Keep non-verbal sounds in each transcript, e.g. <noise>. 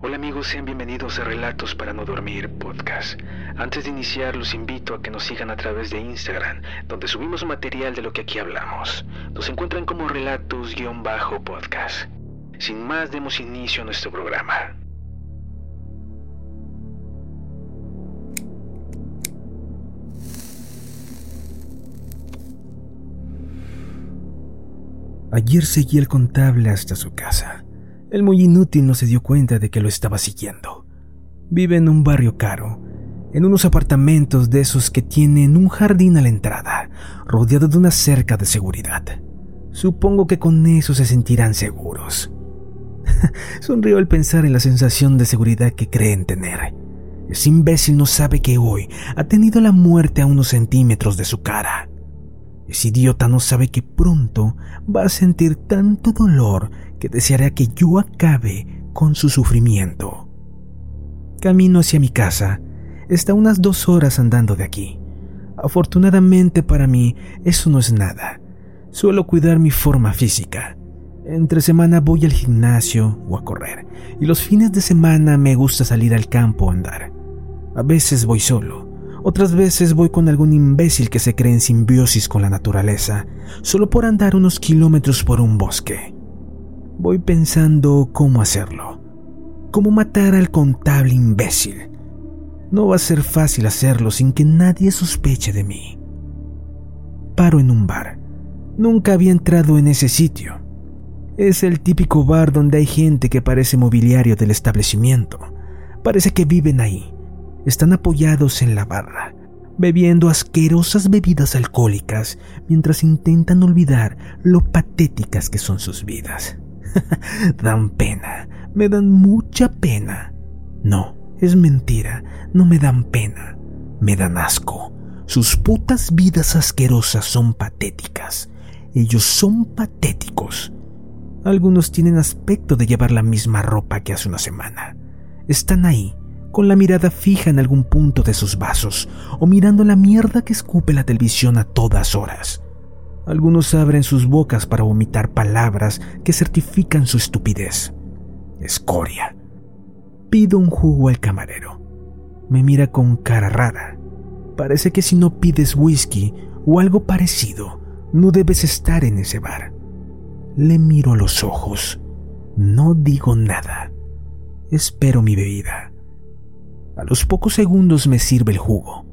Hola amigos, sean bienvenidos a Relatos para no dormir podcast. Antes de iniciar los invito a que nos sigan a través de Instagram, donde subimos material de lo que aquí hablamos. Nos encuentran como relatos-podcast. Sin más, demos inicio a nuestro programa. Ayer seguí el contable hasta su casa. El muy inútil no se dio cuenta de que lo estaba siguiendo. Vive en un barrio caro, en unos apartamentos de esos que tienen un jardín a la entrada, rodeado de una cerca de seguridad. Supongo que con eso se sentirán seguros. <laughs> Sonrió al pensar en la sensación de seguridad que creen tener. Ese imbécil no sabe que hoy ha tenido la muerte a unos centímetros de su cara. Ese idiota no sabe que pronto va a sentir tanto dolor que deseará que yo acabe con su sufrimiento. Camino hacia mi casa. Está unas dos horas andando de aquí. Afortunadamente para mí eso no es nada. Suelo cuidar mi forma física. Entre semana voy al gimnasio o a correr, y los fines de semana me gusta salir al campo a andar. A veces voy solo, otras veces voy con algún imbécil que se cree en simbiosis con la naturaleza, solo por andar unos kilómetros por un bosque. Voy pensando cómo hacerlo, cómo matar al contable imbécil. No va a ser fácil hacerlo sin que nadie sospeche de mí. Paro en un bar. Nunca había entrado en ese sitio. Es el típico bar donde hay gente que parece mobiliario del establecimiento. Parece que viven ahí están apoyados en la barra, bebiendo asquerosas bebidas alcohólicas mientras intentan olvidar lo patéticas que son sus vidas. <laughs> dan pena, me dan mucha pena. No, es mentira, no me dan pena, me dan asco. Sus putas vidas asquerosas son patéticas. Ellos son patéticos. Algunos tienen aspecto de llevar la misma ropa que hace una semana. Están ahí, con la mirada fija en algún punto de sus vasos o mirando la mierda que escupe la televisión a todas horas. Algunos abren sus bocas para vomitar palabras que certifican su estupidez. Escoria. Pido un jugo al camarero. Me mira con cara rara. Parece que si no pides whisky o algo parecido, no debes estar en ese bar. Le miro a los ojos. No digo nada. Espero mi bebida. A los pocos segundos me sirve el jugo.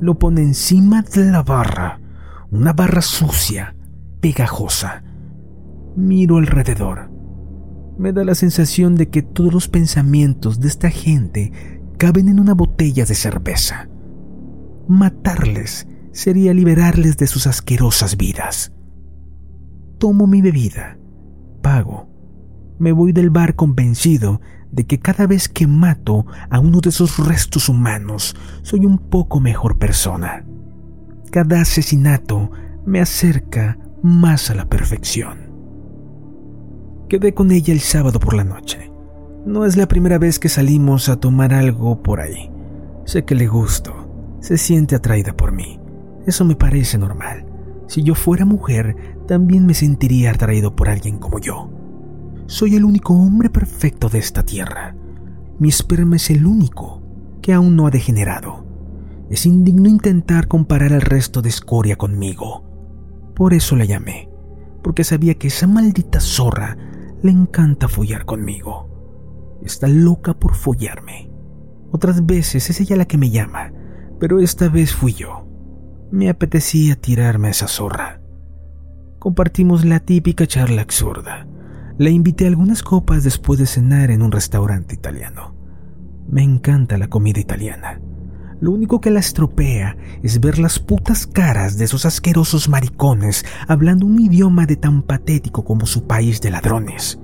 Lo pone encima de la barra, una barra sucia, pegajosa. Miro alrededor. Me da la sensación de que todos los pensamientos de esta gente caben en una botella de cerveza. Matarles sería liberarles de sus asquerosas vidas. Tomo mi bebida, pago, me voy del bar convencido de que cada vez que mato a uno de esos restos humanos, soy un poco mejor persona. Cada asesinato me acerca más a la perfección. Quedé con ella el sábado por la noche. No es la primera vez que salimos a tomar algo por ahí. Sé que le gusto. Se siente atraída por mí. Eso me parece normal. Si yo fuera mujer, también me sentiría atraído por alguien como yo. Soy el único hombre perfecto de esta tierra. Mi esperma es el único que aún no ha degenerado. Es indigno intentar comparar al resto de escoria conmigo. Por eso la llamé, porque sabía que esa maldita zorra le encanta follar conmigo. Está loca por follarme. Otras veces es ella la que me llama, pero esta vez fui yo. Me apetecía tirarme a esa zorra. Compartimos la típica charla absurda. La invité a algunas copas después de cenar en un restaurante italiano. Me encanta la comida italiana. Lo único que la estropea es ver las putas caras de esos asquerosos maricones hablando un idioma de tan patético como su país de ladrones.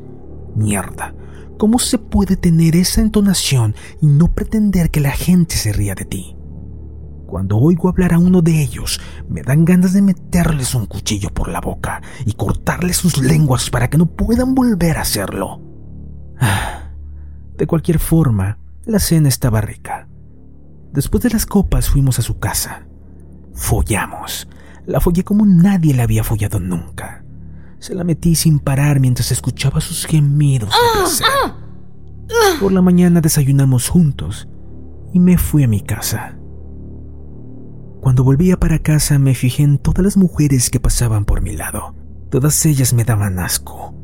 Mierda, ¿cómo se puede tener esa entonación y no pretender que la gente se ría de ti? Cuando oigo hablar a uno de ellos, me dan ganas de meterles un cuchillo por la boca y cortarles sus lenguas para que no puedan volver a hacerlo. Ah, de cualquier forma, la cena estaba rica. Después de las copas fuimos a su casa. Follamos. La follé como nadie la había follado nunca. Se la metí sin parar mientras escuchaba sus gemidos de Ah, placer. Por la mañana desayunamos juntos y me fui a mi casa. Cuando volvía para casa me fijé en todas las mujeres que pasaban por mi lado. Todas ellas me daban asco.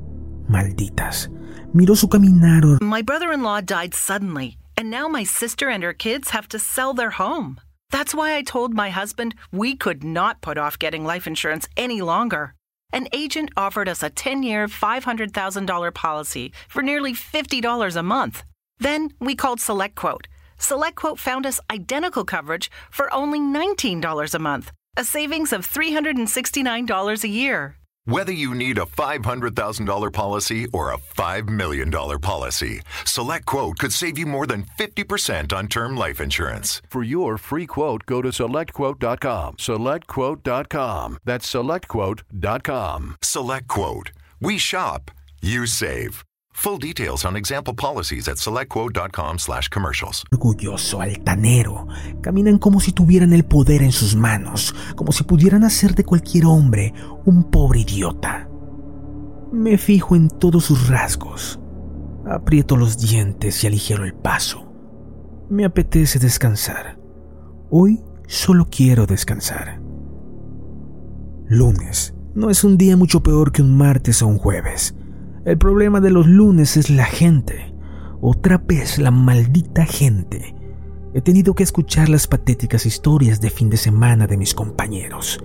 Malditas. Miró su caminar My brother in law died suddenly, and now my sister and her kids have to sell their home. That's why I told my husband we could not put off getting life insurance any longer. An agent offered us a 10 year, $500,000 policy for nearly $50 a month. Then we called SelectQuote. SelectQuote found us identical coverage for only $19 a month, a savings of $369 a year. Whether you need a $500,000 policy or a $5 million policy, Select Quote could save you more than 50% on term life insurance. For your free quote, go to selectquote.com. Selectquote.com. That's selectquote.com. Select Quote. We shop, you save. Full details on example policies at selectquote.com slash commercials. orgulloso, altanero. Caminan como si tuvieran el poder en sus manos, como si pudieran hacer de cualquier hombre un pobre idiota. Me fijo en todos sus rasgos. Aprieto los dientes y aligero el paso. Me apetece descansar. Hoy solo quiero descansar. Lunes. No es un día mucho peor que un martes o un jueves. El problema de los lunes es la gente. Otra vez la maldita gente. He tenido que escuchar las patéticas historias de fin de semana de mis compañeros.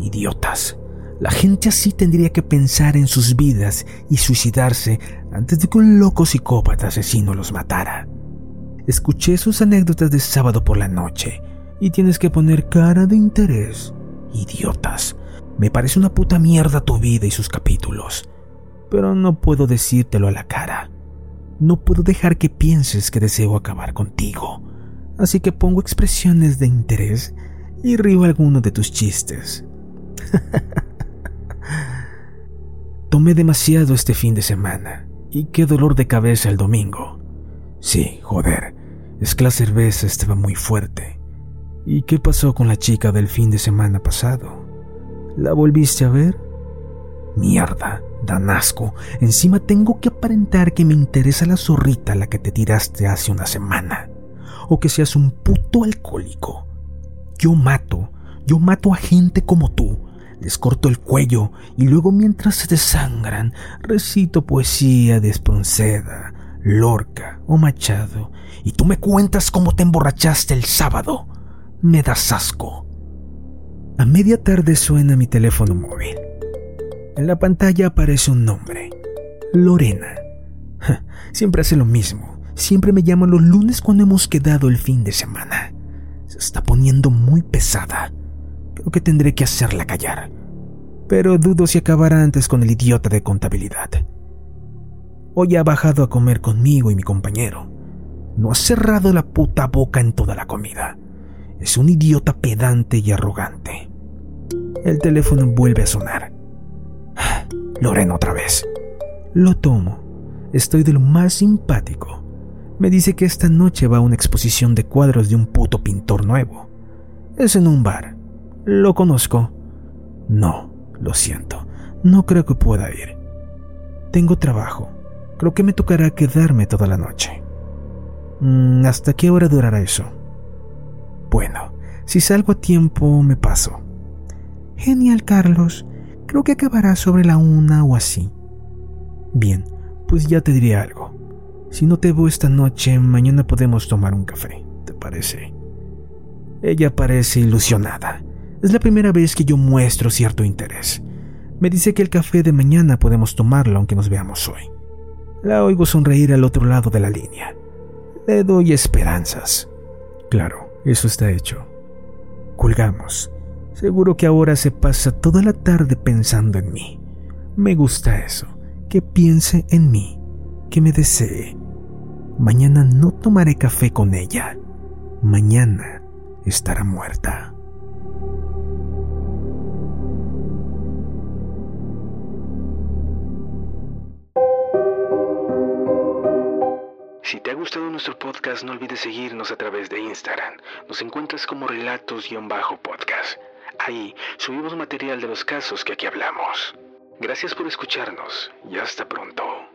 Idiotas. La gente así tendría que pensar en sus vidas y suicidarse antes de que un loco psicópata asesino los matara. Escuché sus anécdotas de sábado por la noche y tienes que poner cara de interés. Idiotas. Me parece una puta mierda tu vida y sus capítulos. Pero no puedo decírtelo a la cara. No puedo dejar que pienses que deseo acabar contigo. Así que pongo expresiones de interés y río alguno de tus chistes. <laughs> Tomé demasiado este fin de semana y qué dolor de cabeza el domingo. Sí, joder, es que la cerveza estaba muy fuerte. ¿Y qué pasó con la chica del fin de semana pasado? ¿La volviste a ver? Mierda, dan asco. Encima tengo que aparentar que me interesa la zorrita a la que te tiraste hace una semana. O que seas un puto alcohólico. Yo mato, yo mato a gente como tú. Les corto el cuello y luego mientras se desangran recito poesía de Espronceda, Lorca o Machado. Y tú me cuentas cómo te emborrachaste el sábado. Me das asco. A media tarde suena mi teléfono móvil. En la pantalla aparece un nombre. Lorena. Siempre hace lo mismo. Siempre me llama los lunes cuando hemos quedado el fin de semana. Se está poniendo muy pesada. Creo que tendré que hacerla callar. Pero dudo si acabará antes con el idiota de contabilidad. Hoy ha bajado a comer conmigo y mi compañero. No ha cerrado la puta boca en toda la comida. Es un idiota pedante y arrogante. El teléfono vuelve a sonar. Lorena otra vez. Lo tomo. Estoy de lo más simpático. Me dice que esta noche va a una exposición de cuadros de un puto pintor nuevo. Es en un bar. ¿Lo conozco? No, lo siento. No creo que pueda ir. Tengo trabajo. Creo que me tocará quedarme toda la noche. Mm, ¿Hasta qué hora durará eso? Bueno, si salgo a tiempo, me paso. Genial, Carlos. Creo que acabará sobre la una o así. Bien, pues ya te diré algo. Si no te veo esta noche, mañana podemos tomar un café. ¿Te parece? Ella parece ilusionada. Es la primera vez que yo muestro cierto interés. Me dice que el café de mañana podemos tomarlo aunque nos veamos hoy. La oigo sonreír al otro lado de la línea. Le doy esperanzas. Claro, eso está hecho. Colgamos. Seguro que ahora se pasa toda la tarde pensando en mí. Me gusta eso, que piense en mí, que me desee. Mañana no tomaré café con ella. Mañana estará muerta. Si te ha gustado nuestro podcast, no olvides seguirnos a través de Instagram. Nos encuentras como relatos-podcast. Ahí subimos material de los casos que aquí hablamos. Gracias por escucharnos y hasta pronto.